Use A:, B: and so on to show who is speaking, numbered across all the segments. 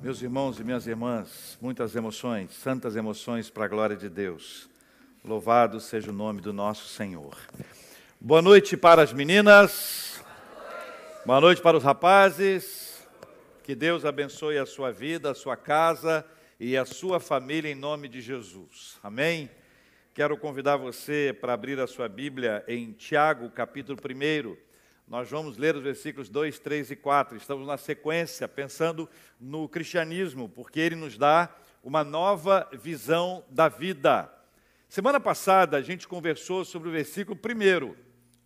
A: Meus irmãos e minhas irmãs, muitas emoções, santas emoções para a glória de Deus. Louvado seja o nome do nosso Senhor. Boa noite para as meninas. Boa noite para os rapazes. Que Deus abençoe a sua vida, a sua casa e a sua família em nome de Jesus. Amém. Quero convidar você para abrir a sua Bíblia em Tiago, capítulo 1. Nós vamos ler os versículos 2, 3 e 4. Estamos na sequência, pensando no cristianismo, porque ele nos dá uma nova visão da vida. Semana passada a gente conversou sobre o versículo 1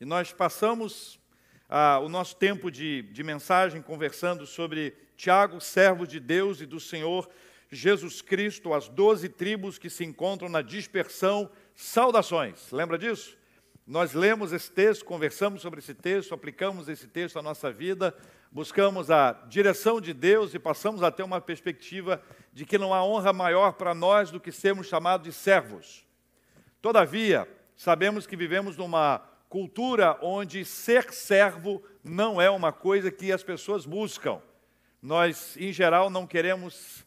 A: e nós passamos ah, o nosso tempo de, de mensagem conversando sobre Tiago, servo de Deus e do Senhor Jesus Cristo, as doze tribos que se encontram na dispersão, saudações. Lembra disso? Nós lemos esse texto, conversamos sobre esse texto, aplicamos esse texto à nossa vida, buscamos a direção de Deus e passamos a ter uma perspectiva de que não há honra maior para nós do que sermos chamados de servos. Todavia, sabemos que vivemos numa cultura onde ser servo não é uma coisa que as pessoas buscam. Nós, em geral, não queremos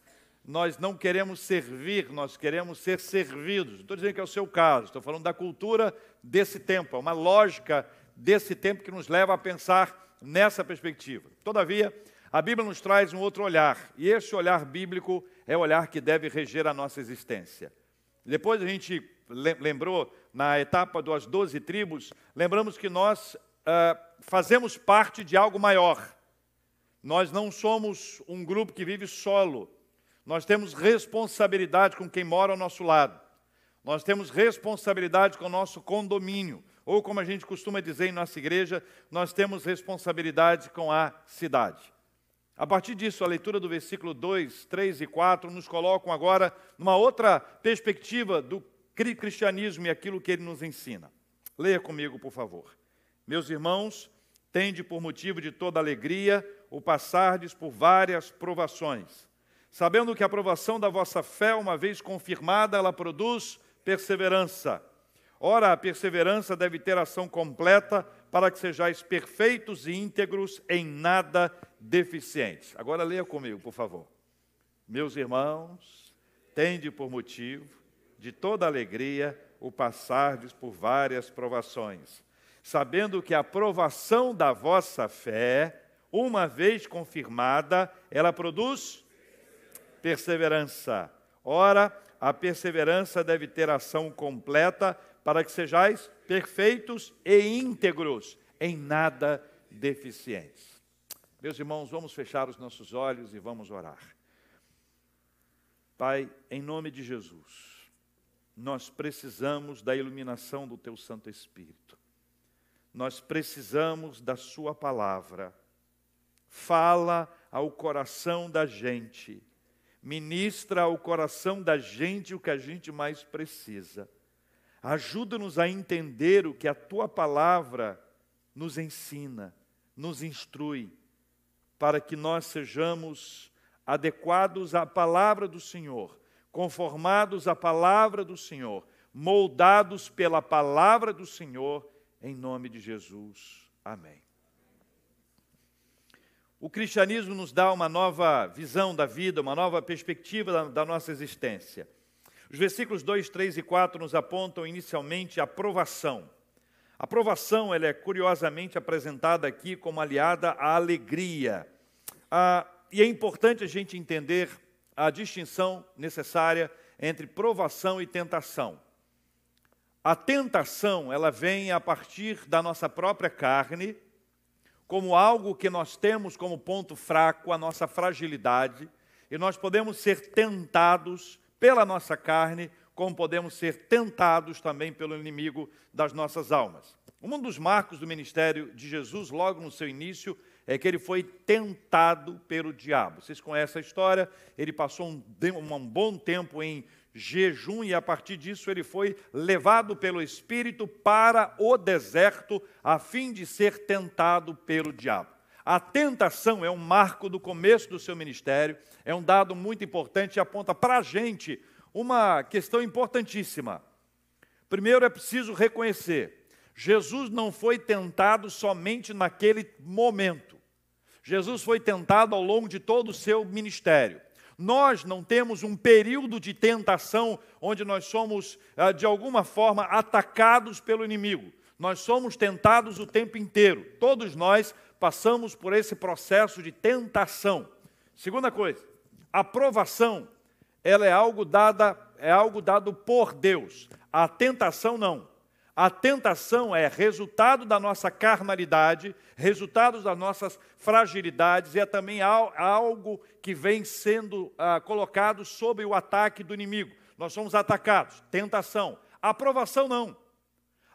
A: nós não queremos servir, nós queremos ser servidos. Não estou dizendo que é o seu caso, estou falando da cultura desse tempo, é uma lógica desse tempo que nos leva a pensar nessa perspectiva. Todavia, a Bíblia nos traz um outro olhar, e esse olhar bíblico é o olhar que deve reger a nossa existência. Depois a gente lembrou, na etapa das doze tribos, lembramos que nós uh, fazemos parte de algo maior. Nós não somos um grupo que vive solo, nós temos responsabilidade com quem mora ao nosso lado. Nós temos responsabilidade com o nosso condomínio. Ou, como a gente costuma dizer em nossa igreja, nós temos responsabilidade com a cidade. A partir disso, a leitura do versículo 2, 3 e 4 nos colocam agora numa outra perspectiva do cristianismo e aquilo que ele nos ensina. Leia comigo, por favor. Meus irmãos, tende por motivo de toda alegria o passardes por várias provações sabendo que a aprovação da vossa fé, uma vez confirmada, ela produz perseverança. Ora, a perseverança deve ter ação completa para que sejais perfeitos e íntegros, em nada deficientes. Agora leia comigo, por favor. Meus irmãos, tende por motivo de toda alegria o passardes por várias provações, sabendo que a aprovação da vossa fé, uma vez confirmada, ela produz perseverança. Ora, a perseverança deve ter ação completa para que sejais perfeitos e íntegros, em nada deficientes. Meus irmãos, vamos fechar os nossos olhos e vamos orar. Pai, em nome de Jesus, nós precisamos da iluminação do Teu Santo Espírito. Nós precisamos da Sua palavra. Fala ao coração da gente ministra ao coração da gente o que a gente mais precisa. Ajuda-nos a entender o que a tua palavra nos ensina, nos instrui, para que nós sejamos adequados à palavra do Senhor, conformados à palavra do Senhor, moldados pela palavra do Senhor, em nome de Jesus. Amém. O cristianismo nos dá uma nova visão da vida, uma nova perspectiva da, da nossa existência. Os versículos 2, 3 e 4 nos apontam inicialmente a provação. A provação ela é curiosamente apresentada aqui como aliada à alegria. Ah, e é importante a gente entender a distinção necessária entre provação e tentação. A tentação, ela vem a partir da nossa própria carne, como algo que nós temos como ponto fraco, a nossa fragilidade, e nós podemos ser tentados pela nossa carne, como podemos ser tentados também pelo inimigo das nossas almas. Um dos marcos do ministério de Jesus, logo no seu início, é que ele foi tentado pelo diabo. Vocês conhecem a história? Ele passou um, um bom tempo em jejum e a partir disso ele foi levado pelo Espírito para o deserto a fim de ser tentado pelo diabo. A tentação é um marco do começo do seu ministério, é um dado muito importante e aponta para a gente uma questão importantíssima. Primeiro é preciso reconhecer: Jesus não foi tentado somente naquele momento. Jesus foi tentado ao longo de todo o seu ministério. Nós não temos um período de tentação onde nós somos, ah, de alguma forma, atacados pelo inimigo. Nós somos tentados o tempo inteiro. Todos nós passamos por esse processo de tentação. Segunda coisa, a provação, ela é algo dada, é algo dado por Deus. A tentação não. A tentação é resultado da nossa carnalidade, resultado das nossas fragilidades, e é também algo que vem sendo ah, colocado sob o ataque do inimigo. Nós somos atacados. Tentação. Aprovação não.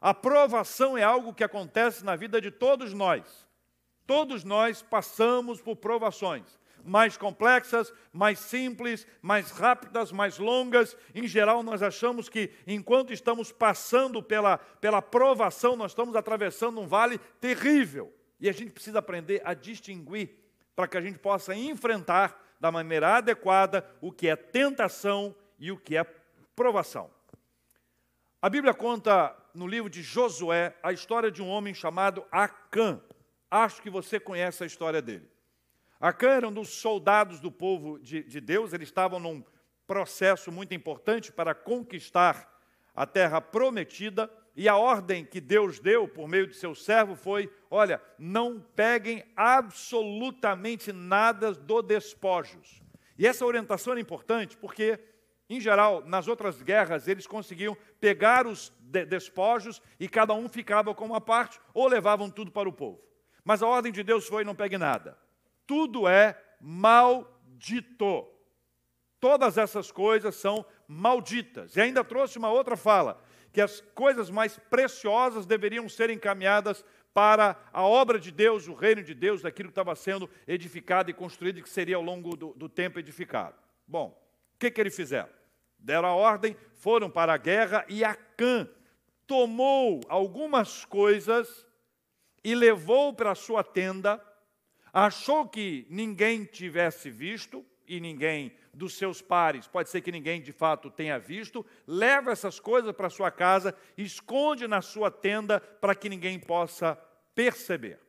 A: Aprovação é algo que acontece na vida de todos nós. Todos nós passamos por provações mais complexas, mais simples, mais rápidas, mais longas. Em geral, nós achamos que enquanto estamos passando pela, pela provação, nós estamos atravessando um vale terrível. E a gente precisa aprender a distinguir para que a gente possa enfrentar da maneira adequada o que é tentação e o que é provação. A Bíblia conta no livro de Josué a história de um homem chamado Acã. Acho que você conhece a história dele. Acã era um dos soldados do povo de, de Deus, eles estavam num processo muito importante para conquistar a terra prometida, e a ordem que Deus deu por meio de seu servo foi: olha, não peguem absolutamente nada do despojos. E essa orientação é importante porque, em geral, nas outras guerras, eles conseguiam pegar os despojos e cada um ficava com uma parte ou levavam tudo para o povo. Mas a ordem de Deus foi: não pegue nada tudo é maldito. Todas essas coisas são malditas. E ainda trouxe uma outra fala, que as coisas mais preciosas deveriam ser encaminhadas para a obra de Deus, o reino de Deus, daquilo que estava sendo edificado e construído e que seria ao longo do, do tempo edificado. Bom, o que, que eles fizeram? Deram a ordem, foram para a guerra e Acã tomou algumas coisas e levou para a sua tenda achou que ninguém tivesse visto, e ninguém dos seus pares, pode ser que ninguém de fato tenha visto, leva essas coisas para sua casa, esconde na sua tenda para que ninguém possa perceber.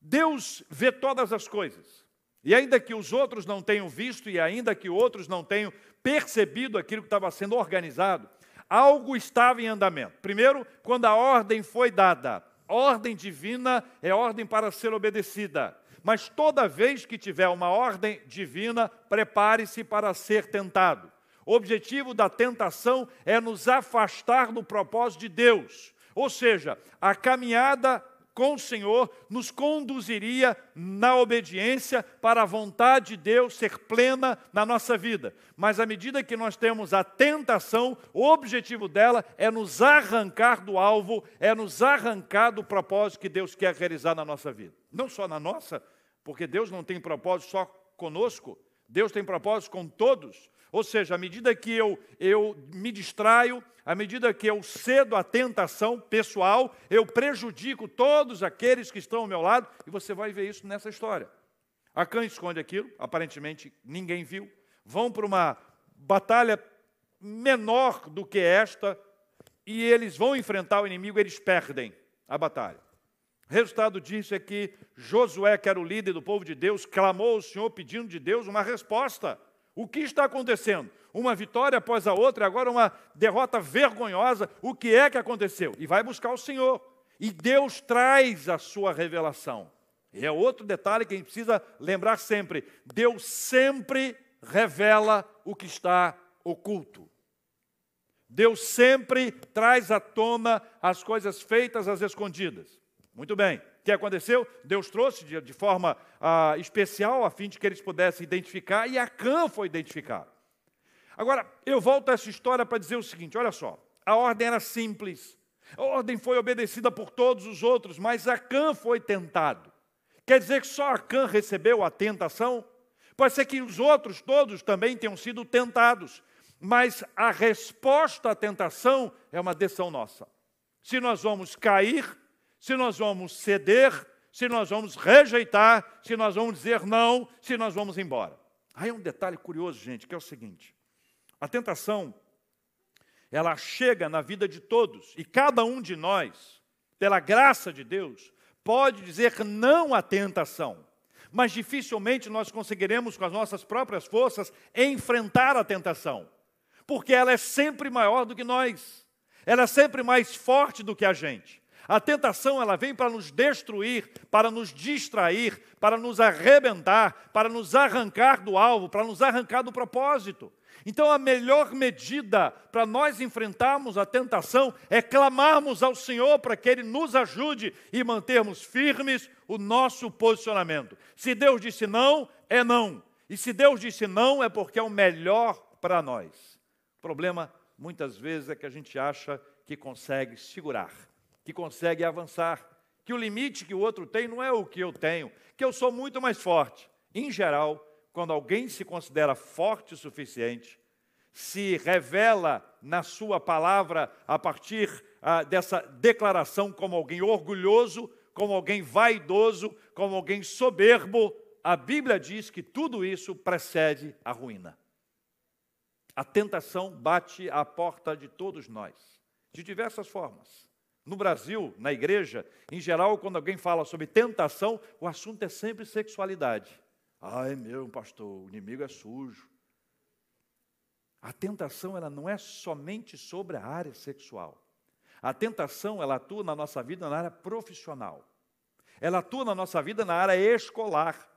A: Deus vê todas as coisas. E ainda que os outros não tenham visto e ainda que outros não tenham percebido aquilo que estava sendo organizado, algo estava em andamento. Primeiro, quando a ordem foi dada, Ordem divina é ordem para ser obedecida. Mas toda vez que tiver uma ordem divina, prepare-se para ser tentado. O objetivo da tentação é nos afastar do propósito de Deus. Ou seja, a caminhada com o Senhor nos conduziria na obediência para a vontade de Deus ser plena na nossa vida. Mas à medida que nós temos a tentação, o objetivo dela é nos arrancar do alvo, é nos arrancar do propósito que Deus quer realizar na nossa vida. Não só na nossa, porque Deus não tem propósito só conosco, Deus tem propósito com todos. Ou seja, à medida que eu, eu me distraio, à medida que eu cedo à tentação pessoal, eu prejudico todos aqueles que estão ao meu lado, e você vai ver isso nessa história. Acã esconde aquilo, aparentemente ninguém viu. Vão para uma batalha menor do que esta, e eles vão enfrentar o inimigo, eles perdem a batalha. Resultado disso é que Josué, que era o líder do povo de Deus, clamou ao Senhor pedindo de Deus uma resposta. O que está acontecendo? Uma vitória após a outra, agora uma derrota vergonhosa. O que é que aconteceu? E vai buscar o Senhor. E Deus traz a sua revelação. E é outro detalhe que a gente precisa lembrar sempre: Deus sempre revela o que está oculto. Deus sempre traz à tona as coisas feitas às escondidas. Muito bem. Que aconteceu? Deus trouxe de, de forma ah, especial a fim de que eles pudessem identificar e Acã foi identificado. Agora, eu volto a essa história para dizer o seguinte: olha só, a ordem era simples, a ordem foi obedecida por todos os outros, mas Acã foi tentado. Quer dizer que só Acã recebeu a tentação? Pode ser que os outros todos também tenham sido tentados, mas a resposta à tentação é uma decisão nossa. Se nós vamos cair se nós vamos ceder, se nós vamos rejeitar, se nós vamos dizer não, se nós vamos embora. Aí é um detalhe curioso, gente, que é o seguinte: a tentação, ela chega na vida de todos, e cada um de nós, pela graça de Deus, pode dizer não à tentação. mas dificilmente nós conseguiremos, com as nossas próprias forças, enfrentar a tentação, porque ela é sempre maior do que nós, ela é sempre mais forte do que a gente. A tentação ela vem para nos destruir, para nos distrair, para nos arrebentar, para nos arrancar do alvo, para nos arrancar do propósito. Então, a melhor medida para nós enfrentarmos a tentação é clamarmos ao Senhor para que Ele nos ajude e mantermos firmes o nosso posicionamento. Se Deus disse não, é não. E se Deus disse não, é porque é o melhor para nós. O problema, muitas vezes, é que a gente acha que consegue segurar, que consegue avançar, que o limite que o outro tem não é o que eu tenho, que eu sou muito mais forte. Em geral, quando alguém se considera forte o suficiente, se revela na sua palavra a partir ah, dessa declaração como alguém orgulhoso, como alguém vaidoso, como alguém soberbo, a Bíblia diz que tudo isso precede a ruína. A tentação bate à porta de todos nós, de diversas formas. No Brasil, na igreja, em geral, quando alguém fala sobre tentação, o assunto é sempre sexualidade. Ai, meu pastor, o inimigo é sujo. A tentação ela não é somente sobre a área sexual. A tentação ela atua na nossa vida na área profissional. Ela atua na nossa vida na área escolar.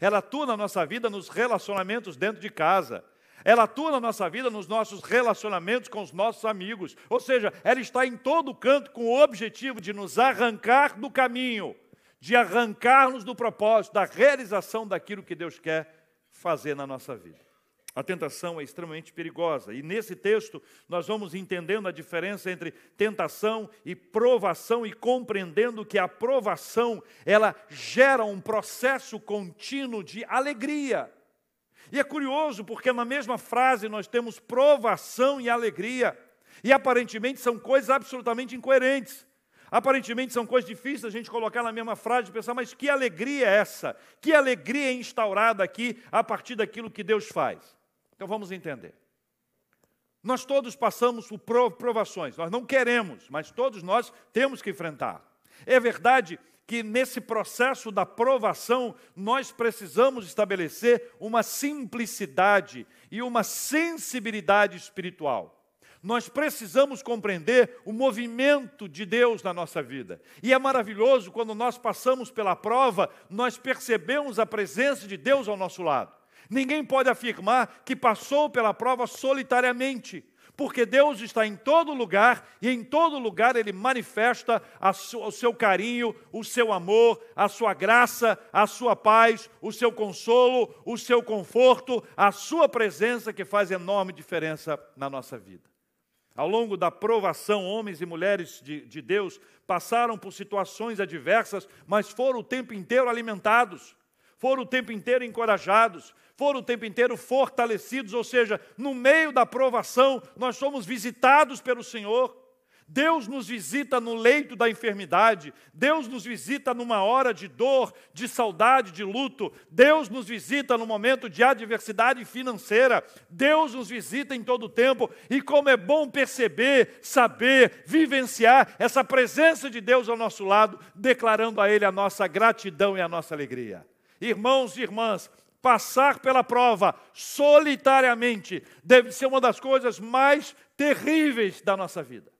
A: Ela atua na nossa vida nos relacionamentos dentro de casa. Ela atua na nossa vida nos nossos relacionamentos com os nossos amigos. Ou seja, ela está em todo canto com o objetivo de nos arrancar do caminho de arrancar-nos do propósito, da realização daquilo que Deus quer fazer na nossa vida. A tentação é extremamente perigosa. E nesse texto nós vamos entendendo a diferença entre tentação e provação e compreendendo que a provação, ela gera um processo contínuo de alegria. E é curioso porque na mesma frase nós temos provação e alegria. E aparentemente são coisas absolutamente incoerentes. Aparentemente são coisas difíceis a gente colocar na mesma frase e pensar, mas que alegria é essa? Que alegria é instaurada aqui a partir daquilo que Deus faz? Então vamos entender. Nós todos passamos por provações, nós não queremos, mas todos nós temos que enfrentar. É verdade que nesse processo da provação nós precisamos estabelecer uma simplicidade e uma sensibilidade espiritual nós precisamos compreender o movimento de Deus na nossa vida. E é maravilhoso quando nós passamos pela prova, nós percebemos a presença de Deus ao nosso lado. Ninguém pode afirmar que passou pela prova solitariamente, porque Deus está em todo lugar e em todo lugar Ele manifesta o seu carinho, o seu amor, a sua graça, a sua paz, o seu consolo, o seu conforto, a sua presença que faz enorme diferença na nossa vida. Ao longo da provação, homens e mulheres de, de, Deus passaram por situações adversas, mas foram o tempo inteiro alimentados, foram o tempo inteiro encorajados, foram o tempo inteiro fortalecidos, ou seja, no meio da provação, nós somos visitados pelo Senhor. Deus nos visita no leito da enfermidade, Deus nos visita numa hora de dor, de saudade, de luto, Deus nos visita no momento de adversidade financeira, Deus nos visita em todo o tempo, e como é bom perceber, saber, vivenciar essa presença de Deus ao nosso lado, declarando a Ele a nossa gratidão e a nossa alegria. Irmãos e irmãs, passar pela prova solitariamente deve ser uma das coisas mais terríveis da nossa vida.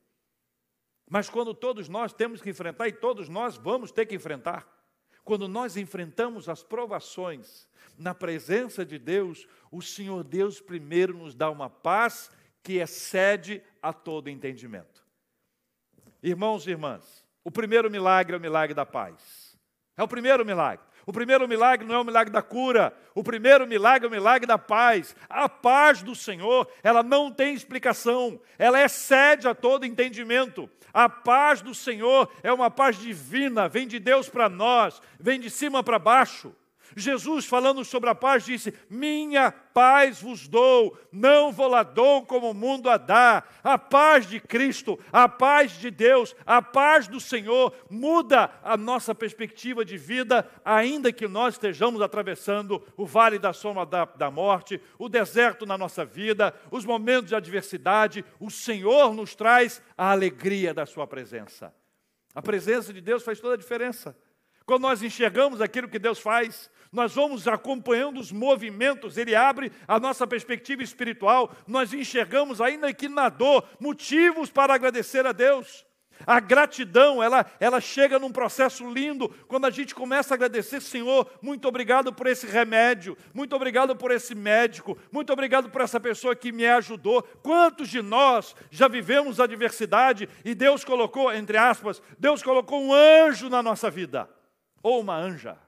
A: Mas quando todos nós temos que enfrentar, e todos nós vamos ter que enfrentar, quando nós enfrentamos as provações na presença de Deus, o Senhor Deus primeiro nos dá uma paz que excede a todo entendimento. Irmãos e irmãs, o primeiro milagre é o milagre da paz. É o primeiro milagre. O primeiro milagre não é o milagre da cura, o primeiro milagre é o milagre da paz. A paz do Senhor, ela não tem explicação, ela excede a todo entendimento. A paz do Senhor é uma paz divina, vem de Deus para nós, vem de cima para baixo. Jesus, falando sobre a paz, disse: Minha paz vos dou, não vou lá dou como o mundo a dá. A paz de Cristo, a paz de Deus, a paz do Senhor muda a nossa perspectiva de vida, ainda que nós estejamos atravessando o vale da sombra da, da morte, o deserto na nossa vida, os momentos de adversidade. O Senhor nos traz a alegria da Sua presença. A presença de Deus faz toda a diferença. Quando nós enxergamos aquilo que Deus faz, nós vamos acompanhando os movimentos, ele abre a nossa perspectiva espiritual, nós enxergamos, ainda que na dor, motivos para agradecer a Deus. A gratidão, ela, ela chega num processo lindo quando a gente começa a agradecer, Senhor, muito obrigado por esse remédio, muito obrigado por esse médico, muito obrigado por essa pessoa que me ajudou. Quantos de nós já vivemos adversidade e Deus colocou, entre aspas, Deus colocou um anjo na nossa vida, ou uma anja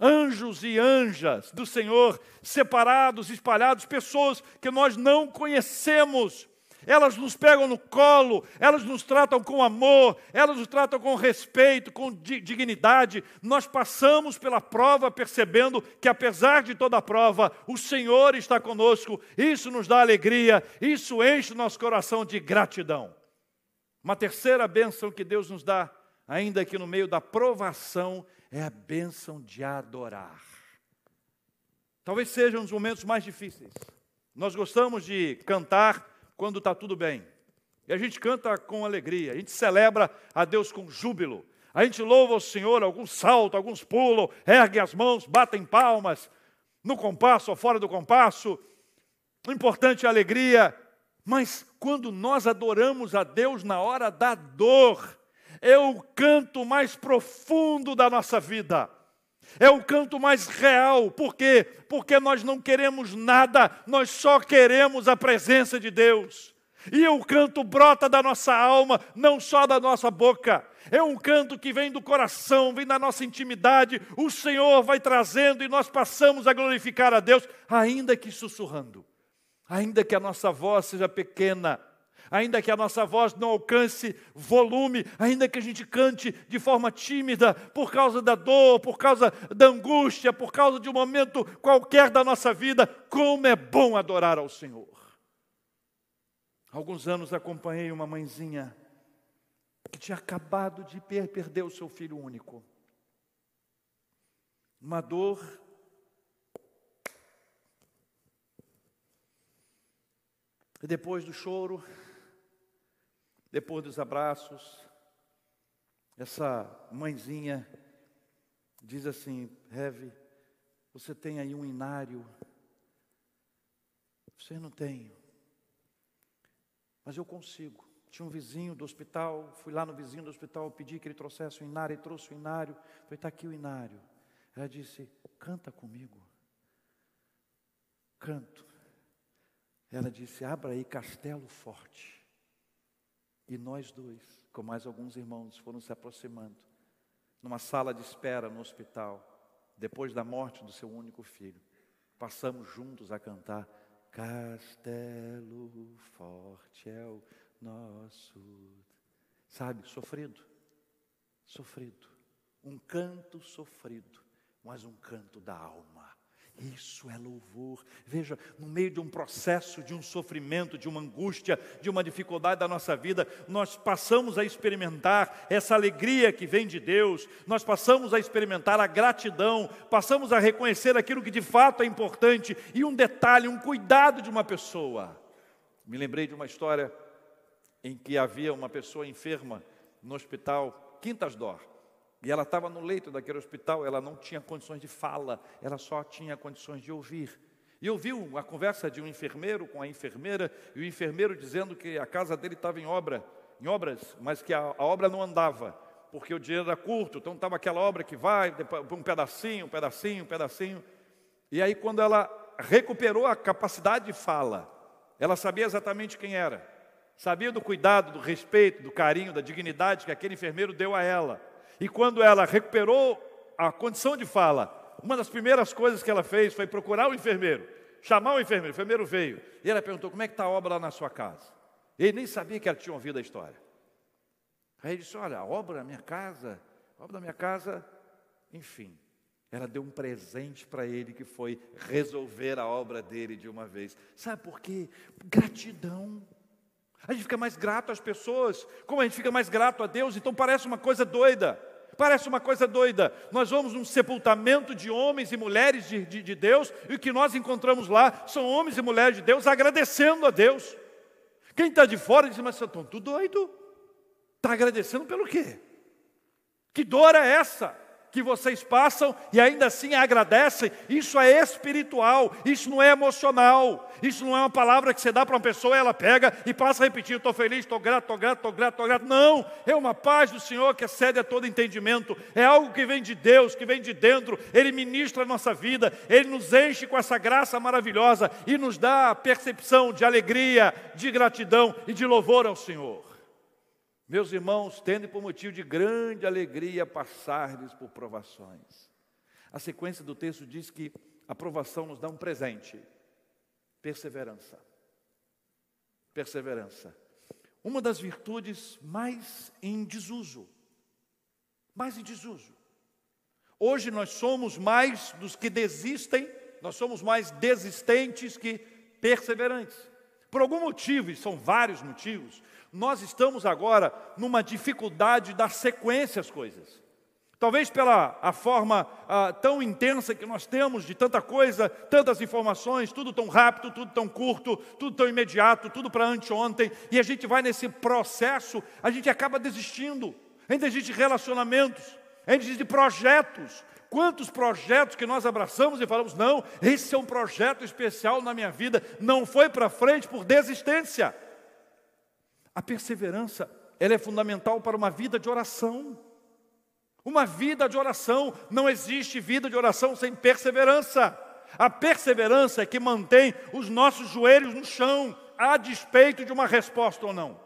A: anjos e anjas do Senhor, separados, espalhados, pessoas que nós não conhecemos. Elas nos pegam no colo, elas nos tratam com amor, elas nos tratam com respeito, com dignidade. Nós passamos pela prova percebendo que, apesar de toda a prova, o Senhor está conosco. Isso nos dá alegria, isso enche o nosso coração de gratidão. Uma terceira bênção que Deus nos dá, ainda que no meio da provação, é a bênção de adorar. Talvez sejam os momentos mais difíceis. Nós gostamos de cantar quando está tudo bem. E a gente canta com alegria, a gente celebra a Deus com júbilo. A gente louva o Senhor, alguns saltam, alguns pulam, ergue as mãos, batem palmas, no compasso ou fora do compasso. O importante é a alegria, mas quando nós adoramos a Deus na hora da dor, é o canto mais profundo da nossa vida. É o canto mais real. Por quê? Porque nós não queremos nada, nós só queremos a presença de Deus. E o canto brota da nossa alma, não só da nossa boca. É um canto que vem do coração, vem da nossa intimidade. O Senhor vai trazendo e nós passamos a glorificar a Deus, ainda que sussurrando, ainda que a nossa voz seja pequena, ainda que a nossa voz não alcance volume, ainda que a gente cante de forma tímida, por causa da dor, por causa da angústia, por causa de um momento qualquer da nossa vida, como é bom adorar ao Senhor. alguns anos acompanhei uma mãezinha que tinha acabado de perder o seu filho único. Uma dor E depois do choro, depois dos abraços, essa mãezinha diz assim: Heve, você tem aí um inário? Você não tem, mas eu consigo. Tinha um vizinho do hospital, fui lá no vizinho do hospital, pedi que ele trouxesse o inário, ele trouxe o inário, falei, está aqui o inário. Ela disse, canta comigo. Canto. Ela disse, abra aí Castelo Forte. E nós dois, com mais alguns irmãos, foram se aproximando, numa sala de espera no hospital, depois da morte do seu único filho. Passamos juntos a cantar: Castelo forte é o nosso. Sabe, sofrido, sofrido. Um canto sofrido, mas um canto da alma. Isso é louvor. Veja, no meio de um processo, de um sofrimento, de uma angústia, de uma dificuldade da nossa vida, nós passamos a experimentar essa alegria que vem de Deus, nós passamos a experimentar a gratidão, passamos a reconhecer aquilo que de fato é importante e um detalhe, um cuidado de uma pessoa. Me lembrei de uma história em que havia uma pessoa enferma no hospital Quintas Dor. E ela estava no leito daquele hospital, ela não tinha condições de fala, ela só tinha condições de ouvir. E ouviu a conversa de um enfermeiro com a enfermeira, e o enfermeiro dizendo que a casa dele estava em obra, em obras, mas que a, a obra não andava, porque o dinheiro era curto, então estava aquela obra que vai, um pedacinho, um pedacinho, um pedacinho. E aí, quando ela recuperou a capacidade de fala, ela sabia exatamente quem era, sabia do cuidado, do respeito, do carinho, da dignidade que aquele enfermeiro deu a ela. E quando ela recuperou a condição de fala, uma das primeiras coisas que ela fez foi procurar o enfermeiro, chamar o enfermeiro. O enfermeiro veio e ela perguntou: Como é que está a obra lá na sua casa? Ele nem sabia que ela tinha ouvido a história. Aí ele disse: Olha, a obra da minha casa, a obra da minha casa, enfim. Ela deu um presente para ele que foi resolver a obra dele de uma vez. Sabe por quê? Gratidão. A gente fica mais grato às pessoas, como a gente fica mais grato a Deus, então parece uma coisa doida. Parece uma coisa doida. Nós vamos num sepultamento de homens e mulheres de, de, de Deus, e o que nós encontramos lá são homens e mulheres de Deus agradecendo a Deus. Quem está de fora diz, mas estão tudo doido. Está agradecendo pelo quê? Que dor é essa? Que vocês passam e ainda assim agradecem, isso é espiritual, isso não é emocional, isso não é uma palavra que você dá para uma pessoa e ela pega e passa a repetir: estou feliz, estou grato, estou grato, estou grato, estou grato. Não, é uma paz do Senhor que excede a todo entendimento, é algo que vem de Deus, que vem de dentro, Ele ministra a nossa vida, Ele nos enche com essa graça maravilhosa e nos dá a percepção de alegria, de gratidão e de louvor ao Senhor. Meus irmãos, tendo por motivo de grande alegria passar-lhes por provações. A sequência do texto diz que a provação nos dá um presente: perseverança. Perseverança. Uma das virtudes mais em desuso. Mais em desuso. Hoje nós somos mais dos que desistem, nós somos mais desistentes que perseverantes. Por algum motivo, e são vários motivos, nós estamos agora numa dificuldade de dar sequência às coisas. Talvez pela a forma ah, tão intensa que nós temos de tanta coisa, tantas informações, tudo tão rápido, tudo tão curto, tudo tão imediato, tudo para anteontem, e a gente vai nesse processo, a gente acaba desistindo. Ainda existe relacionamentos, ainda existe projetos. Quantos projetos que nós abraçamos e falamos, não, esse é um projeto especial na minha vida, não foi para frente por desistência. A perseverança, ela é fundamental para uma vida de oração. Uma vida de oração, não existe vida de oração sem perseverança. A perseverança é que mantém os nossos joelhos no chão, a despeito de uma resposta ou não.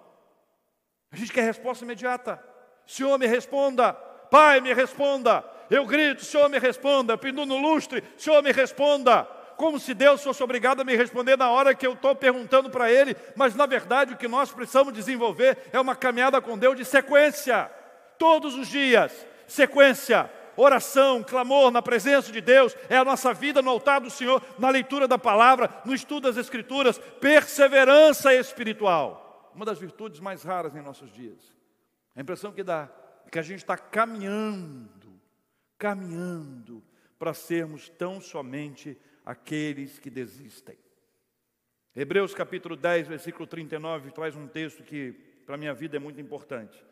A: A gente quer resposta imediata. Senhor, me responda. Pai, me responda. Eu grito, Senhor, me responda. Eu pinto no lustre, Senhor, me responda como se Deus fosse obrigado a me responder na hora que eu estou perguntando para Ele, mas na verdade o que nós precisamos desenvolver é uma caminhada com Deus de sequência, todos os dias, sequência, oração, clamor na presença de Deus, é a nossa vida no altar do Senhor, na leitura da palavra, no estudo das Escrituras, perseverança espiritual, uma das virtudes mais raras em nossos dias. A impressão que dá é que a gente está caminhando, caminhando para sermos tão somente aqueles que desistem. Hebreus capítulo 10, versículo 39, traz um texto que para minha vida é muito importante.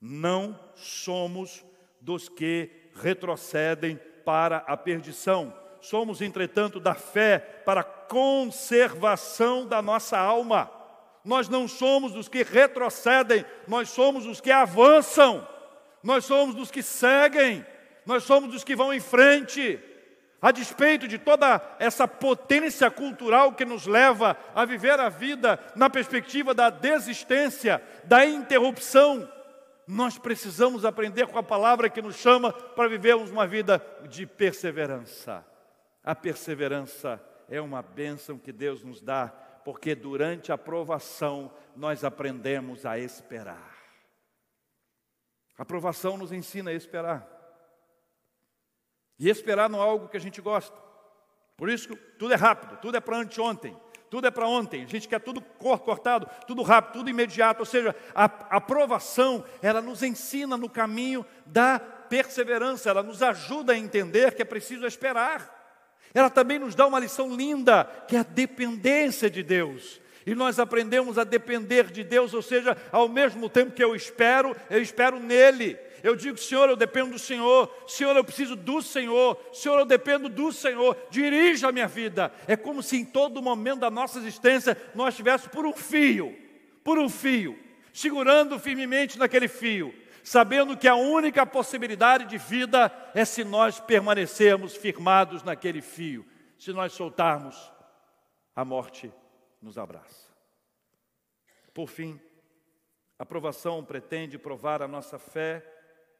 A: Não somos dos que retrocedem para a perdição, somos, entretanto, da fé para a conservação da nossa alma. Nós não somos dos que retrocedem, nós somos os que avançam, nós somos dos que seguem, nós somos dos que vão em frente a despeito de toda essa potência cultural que nos leva a viver a vida na perspectiva da desistência, da interrupção, nós precisamos aprender com a palavra que nos chama para vivermos uma vida de perseverança. A perseverança é uma bênção que Deus nos dá, porque durante a provação nós aprendemos a esperar. A provação nos ensina a esperar. E esperar não é algo que a gente gosta. Por isso que tudo é rápido, tudo é para anteontem, tudo é para ontem. A gente quer tudo cortado, tudo rápido, tudo imediato. Ou seja, a aprovação, ela nos ensina no caminho da perseverança, ela nos ajuda a entender que é preciso esperar. Ela também nos dá uma lição linda, que é a dependência de Deus. E nós aprendemos a depender de Deus, ou seja, ao mesmo tempo que eu espero, eu espero nele. Eu digo, Senhor, eu dependo do Senhor. Senhor, eu preciso do Senhor. Senhor, eu dependo do Senhor. Dirija a minha vida. É como se em todo momento da nossa existência nós estivéssemos por um fio, por um fio, segurando firmemente naquele fio, sabendo que a única possibilidade de vida é se nós permanecermos firmados naquele fio. Se nós soltarmos, a morte nos abraça. Por fim, a provação pretende provar a nossa fé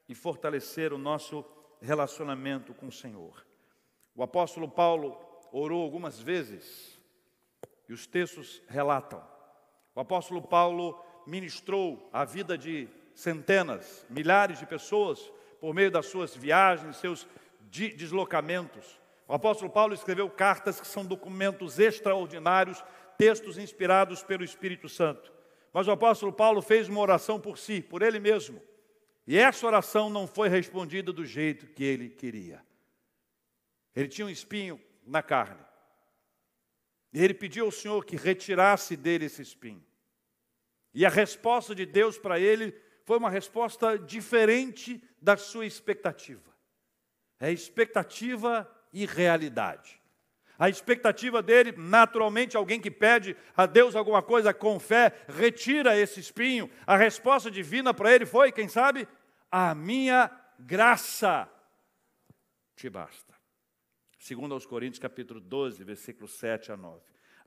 A: e fortalecer o nosso relacionamento com o Senhor. O apóstolo Paulo orou algumas vezes, e os textos relatam. O apóstolo Paulo ministrou a vida de centenas, milhares de pessoas por meio das suas viagens, seus deslocamentos. O apóstolo Paulo escreveu cartas que são documentos extraordinários, textos inspirados pelo Espírito Santo. Mas o apóstolo Paulo fez uma oração por si, por ele mesmo. E essa oração não foi respondida do jeito que ele queria. Ele tinha um espinho na carne. E ele pediu ao Senhor que retirasse dele esse espinho. E a resposta de Deus para ele foi uma resposta diferente da sua expectativa. É expectativa e realidade. A expectativa dele, naturalmente, alguém que pede a Deus alguma coisa com fé, retira esse espinho. A resposta divina para ele foi, quem sabe? A minha graça te basta. Segundo aos Coríntios, capítulo 12, versículos 7 a 9.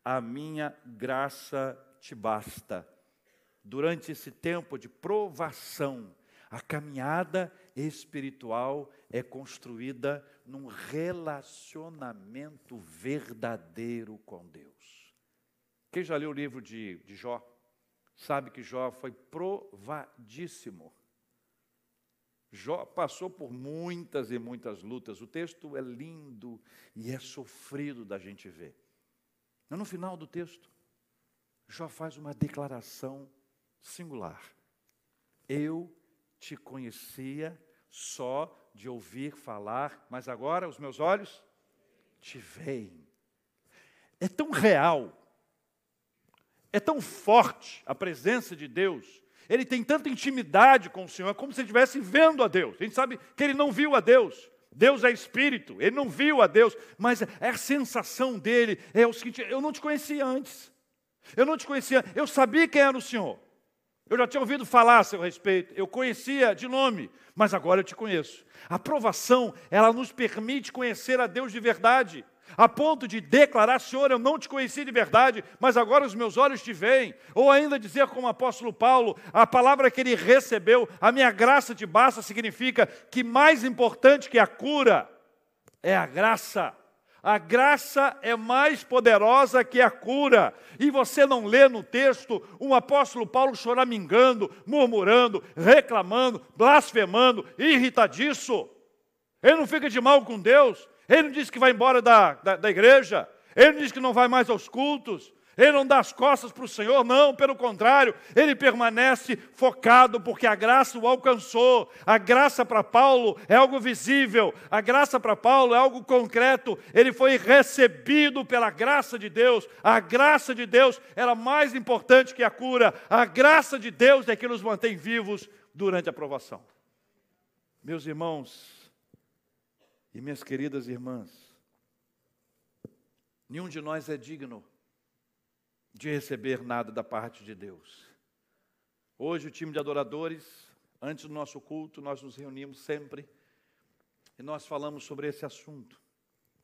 A: A minha graça te basta. Durante esse tempo de provação, a caminhada espiritual é construída num relacionamento verdadeiro com Deus. Quem já leu o livro de, de Jó, sabe que Jó foi provadíssimo. Jó passou por muitas e muitas lutas. O texto é lindo e é sofrido da gente ver. Mas no final do texto, Jó faz uma declaração singular. Eu te conhecia só de ouvir falar, mas agora os meus olhos te veem. É tão real, é tão forte a presença de Deus, ele tem tanta intimidade com o Senhor, é como se ele estivesse vendo a Deus. A gente sabe que ele não viu a Deus. Deus é espírito, ele não viu a Deus, mas é a sensação dele é o seguinte: eu não te conhecia antes, eu não te conhecia, eu sabia quem era o Senhor, eu já tinha ouvido falar a seu respeito, eu conhecia de nome, mas agora eu te conheço. A aprovação, ela nos permite conhecer a Deus de verdade, a ponto de declarar: Senhor, eu não te conheci de verdade, mas agora os meus olhos te veem. Ou ainda dizer, como o apóstolo Paulo, a palavra que ele recebeu, a minha graça te basta, significa que mais importante que a cura é a graça. A graça é mais poderosa que a cura. E você não lê no texto um apóstolo Paulo choramingando, murmurando, reclamando, blasfemando, irritadiço. Ele não fica de mal com Deus. Ele não diz que vai embora da, da, da igreja. Ele não diz que não vai mais aos cultos. Ele não dá as costas para o Senhor, não, pelo contrário, ele permanece focado, porque a graça o alcançou. A graça para Paulo é algo visível, a graça para Paulo é algo concreto. Ele foi recebido pela graça de Deus. A graça de Deus era mais importante que a cura. A graça de Deus é que nos mantém vivos durante a provação. Meus irmãos e minhas queridas irmãs, nenhum de nós é digno de receber nada da parte de Deus. Hoje, o time de adoradores, antes do nosso culto, nós nos reunimos sempre e nós falamos sobre esse assunto.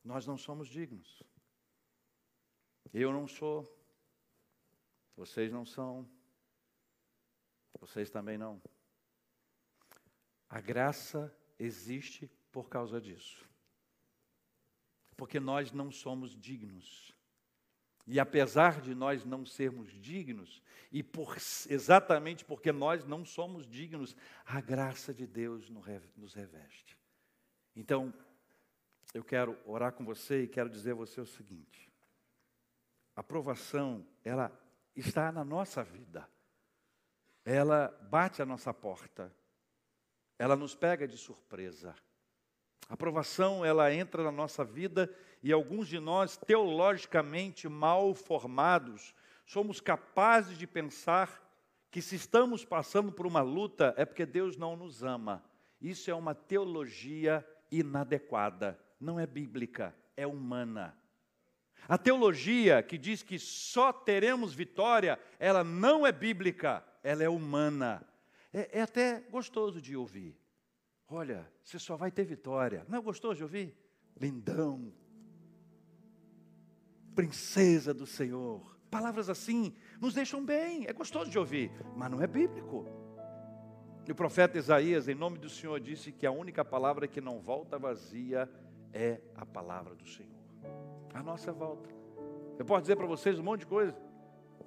A: Nós não somos dignos. Eu não sou, vocês não são, vocês também não. A graça existe por causa disso. Porque nós não somos dignos. E apesar de nós não sermos dignos, e por, exatamente porque nós não somos dignos, a graça de Deus nos reveste. Então, eu quero orar com você e quero dizer a você o seguinte: a aprovação, ela está na nossa vida, ela bate a nossa porta, ela nos pega de surpresa. A aprovação, ela entra na nossa vida e alguns de nós, teologicamente mal formados, somos capazes de pensar que se estamos passando por uma luta é porque Deus não nos ama. Isso é uma teologia inadequada, não é bíblica, é humana. A teologia que diz que só teremos vitória, ela não é bíblica, ela é humana. É, é até gostoso de ouvir. Olha, você só vai ter vitória. Não é gostoso de ouvir? Lindão. Princesa do Senhor. Palavras assim nos deixam bem, é gostoso de ouvir, mas não é bíblico. E o profeta Isaías, em nome do Senhor, disse que a única palavra que não volta vazia é a palavra do Senhor. A nossa volta. Eu posso dizer para vocês um monte de coisa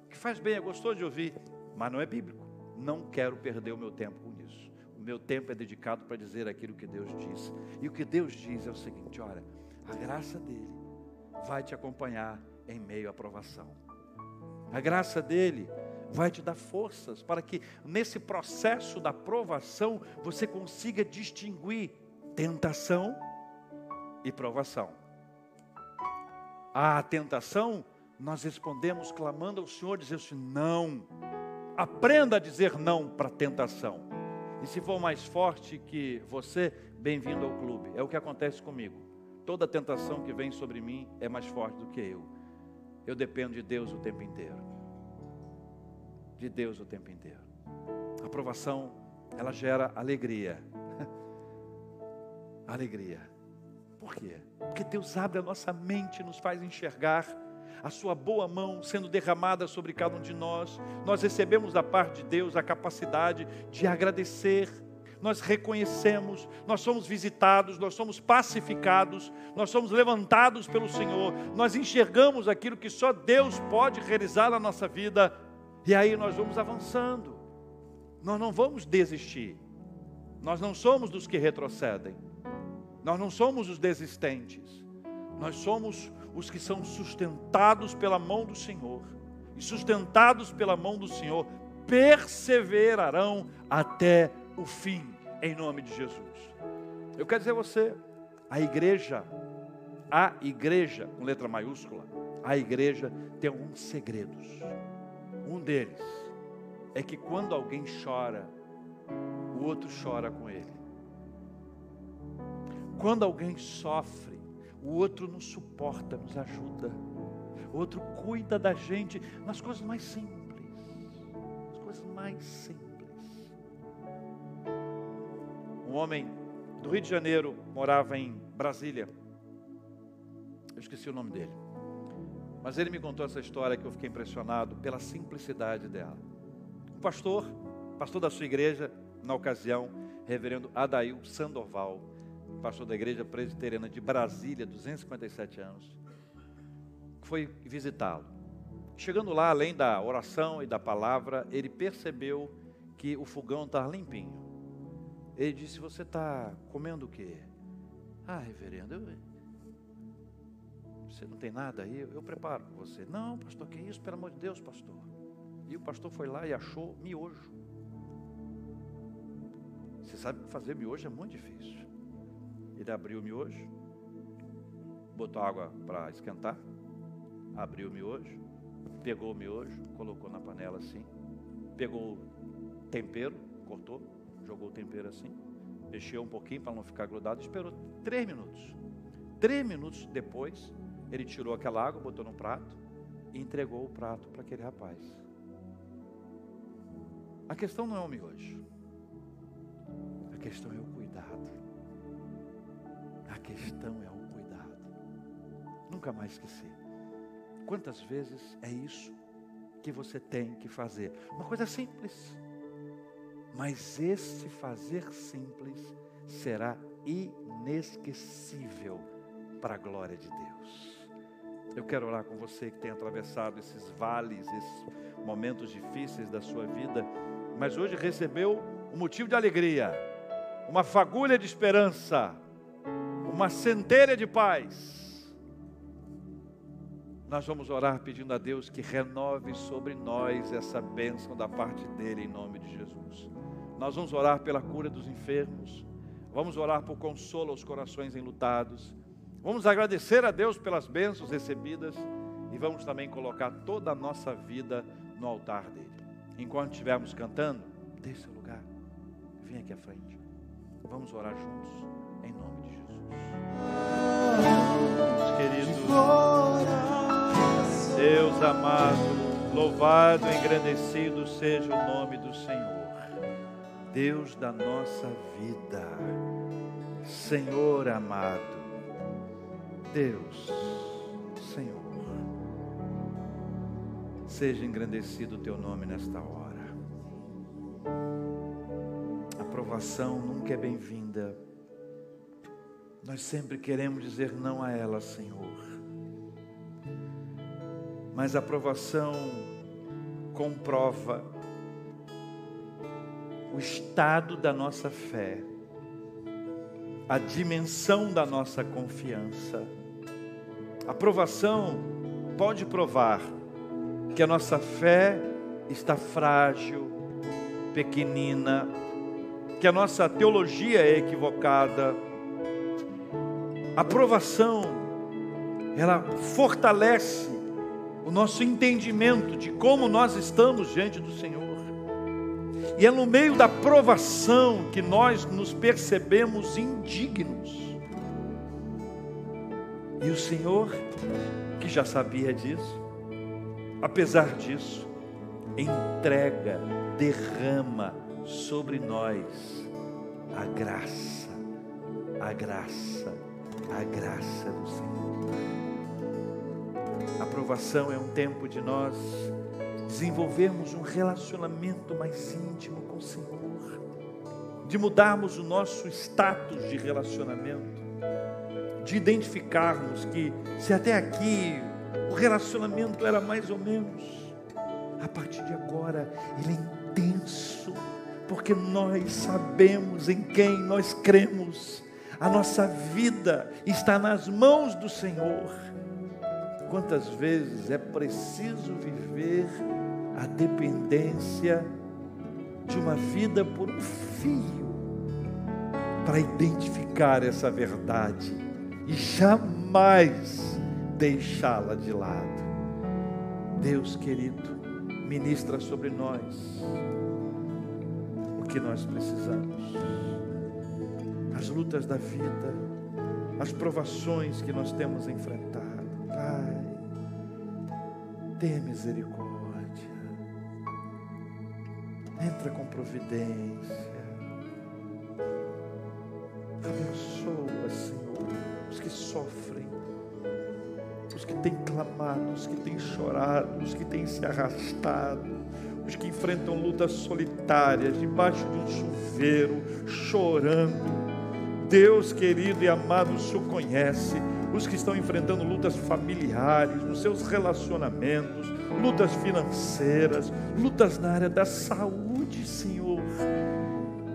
A: que faz bem, é gostoso de ouvir, mas não é bíblico. Não quero perder o meu tempo com isso meu tempo é dedicado para dizer aquilo que Deus diz. E o que Deus diz é o seguinte: olha, a graça dele vai te acompanhar em meio à provação. A graça dele vai te dar forças para que nesse processo da provação você consiga distinguir tentação e provação. A tentação, nós respondemos clamando ao Senhor, dizendo assim: não. Aprenda a dizer não para a tentação. E se for mais forte que você, bem-vindo ao clube. É o que acontece comigo. Toda tentação que vem sobre mim é mais forte do que eu. Eu dependo de Deus o tempo inteiro. De Deus o tempo inteiro. A aprovação, ela gera alegria. alegria. Por quê? Porque Deus abre a nossa mente, nos faz enxergar a sua boa mão sendo derramada sobre cada um de nós. Nós recebemos da parte de Deus a capacidade de agradecer. Nós reconhecemos, nós somos visitados, nós somos pacificados, nós somos levantados pelo Senhor, nós enxergamos aquilo que só Deus pode realizar na nossa vida, e aí nós vamos avançando, nós não vamos desistir, nós não somos dos que retrocedem, nós não somos os desistentes, nós somos os que são sustentados pela mão do Senhor, e sustentados pela mão do Senhor, perseverarão até o fim, em nome de Jesus. Eu quero dizer a você, a igreja, a igreja, com letra maiúscula, a igreja tem alguns segredos. Um deles é que quando alguém chora, o outro chora com ele. Quando alguém sofre, o outro nos suporta, nos ajuda, o outro cuida da gente nas coisas mais simples, nas coisas mais simples. Um homem do Rio de Janeiro morava em Brasília, eu esqueci o nome dele, mas ele me contou essa história que eu fiquei impressionado pela simplicidade dela. Um pastor, pastor da sua igreja, na ocasião, reverendo Adail Sandoval, pastor da igreja presbiteriana de Brasília, 257 anos, foi visitá-lo. Chegando lá, além da oração e da palavra, ele percebeu que o fogão estava limpinho. Ele disse: Você está comendo o quê? Ah, reverendo, eu... você não tem nada aí? Eu, preparo para você. Não, pastor, que isso? Pelo amor de Deus, pastor. E o pastor foi lá e achou miojo. Você sabe que fazer miojo é muito difícil. Ele abriu o miojo, botou água para esquentar, abriu o miojo, pegou o miojo, colocou na panela assim, pegou o tempero, cortou, jogou o tempero assim, mexeu um pouquinho para não ficar grudado, esperou três minutos. Três minutos depois, ele tirou aquela água, botou no prato e entregou o prato para aquele rapaz. A questão não é o miojo, a questão é o questão é o cuidado. Nunca mais esquecer. Quantas vezes é isso que você tem que fazer? Uma coisa simples. Mas esse fazer simples será inesquecível para a glória de Deus. Eu quero orar com você que tem atravessado esses vales, esses momentos difíceis da sua vida, mas hoje recebeu um motivo de alegria, uma fagulha de esperança uma centelha de paz. Nós vamos orar pedindo a Deus que renove sobre nós essa bênção da parte dele, em nome de Jesus. Nós vamos orar pela cura dos enfermos, vamos orar por consolo aos corações enlutados, vamos agradecer a Deus pelas bênçãos recebidas e vamos também colocar toda a nossa vida no altar dele. Enquanto estivermos cantando, deixe seu lugar, vem aqui à frente, vamos orar juntos, em nome de Jesus querido. Deus amado, louvado e engrandecido seja o nome do Senhor, Deus da nossa vida, Senhor amado, Deus, Senhor, seja engrandecido o teu nome nesta hora. A aprovação nunca é bem-vinda. Nós sempre queremos dizer não a ela, Senhor. Mas a aprovação comprova o estado da nossa fé, a dimensão da nossa confiança. A aprovação pode provar que a nossa fé está frágil, pequenina, que a nossa teologia é equivocada a provação, ela fortalece o nosso entendimento de como nós estamos diante do Senhor. E é no meio da provação que nós nos percebemos indignos. E o Senhor, que já sabia disso, apesar disso, entrega, derrama sobre nós a graça, a graça, a graça do Senhor. Aprovação é um tempo de nós desenvolvermos um relacionamento mais íntimo com o Senhor, de mudarmos o nosso status de relacionamento, de identificarmos que se até aqui o relacionamento era mais ou menos, a partir de agora ele é intenso, porque nós sabemos em quem nós cremos, a nossa vida está nas mãos do Senhor. Quantas vezes é preciso viver a dependência de uma vida por um fio para identificar essa verdade e jamais deixá-la de lado. Deus querido, ministra sobre nós o que nós precisamos. As lutas da vida, as provações que nós temos enfrentado. Tenha misericórdia entra com providência. Abençoa, Senhor, os que sofrem, os que têm clamado, os que têm chorado, os que têm se arrastado, os que enfrentam lutas solitárias, debaixo de um chuveiro, chorando. Deus querido e amado, o Senhor conhece os que estão enfrentando lutas familiares, nos seus relacionamentos, lutas financeiras, lutas na área da saúde, Senhor.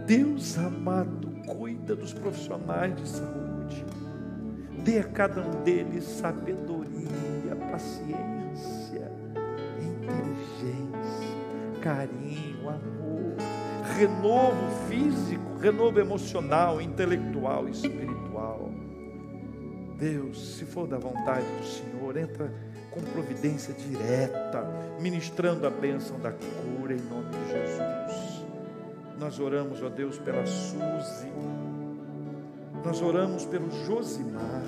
A: Deus amado, cuida dos profissionais de saúde. Dê a cada um deles sabedoria, paciência, inteligência, carinho, amor, renovo físico, renovo emocional, intelectual espiritual. Deus, se for da vontade do Senhor, entra com providência direta, ministrando a bênção da cura em nome de Jesus. Nós oramos, ó Deus, pela Suzy, nós oramos pelo Josimar,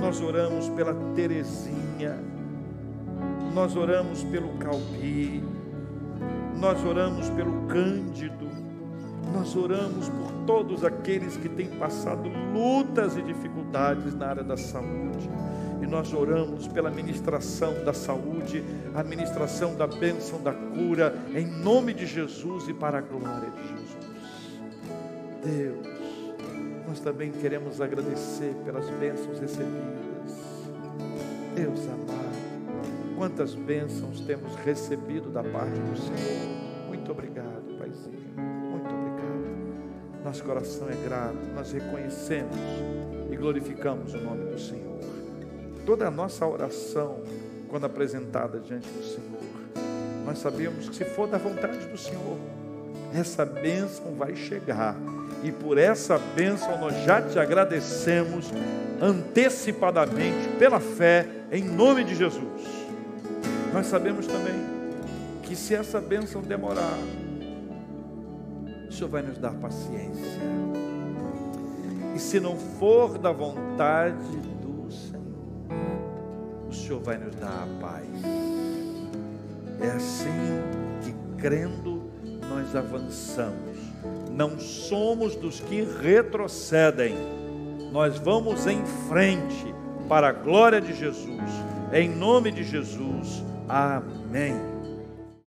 A: nós oramos pela Terezinha, nós oramos pelo Calbi, nós oramos pelo Cândido, nós oramos por todos aqueles que têm passado lutas e dificuldades na área da saúde e nós oramos pela ministração da saúde, a ministração da bênção da cura, em nome de Jesus e para a glória de Jesus. Deus, nós também queremos agradecer pelas bênçãos recebidas. Deus amado, quantas bênçãos temos recebido da parte do Senhor. Muito obrigado, Paizinho. Nosso coração é grato, nós reconhecemos e glorificamos o nome do Senhor toda a nossa oração, quando apresentada diante do Senhor, nós sabemos que se for da vontade do Senhor, essa bênção vai chegar. E por essa bênção nós já te agradecemos antecipadamente, pela fé, em nome de Jesus. Nós sabemos também que se essa bênção demorar, Senhor vai nos dar paciência. E se não for da vontade Senhor vai nos dar a paz. É assim que, crendo, nós avançamos. Não somos dos que retrocedem, nós vamos em frente para a glória de Jesus. Em nome de Jesus, amém.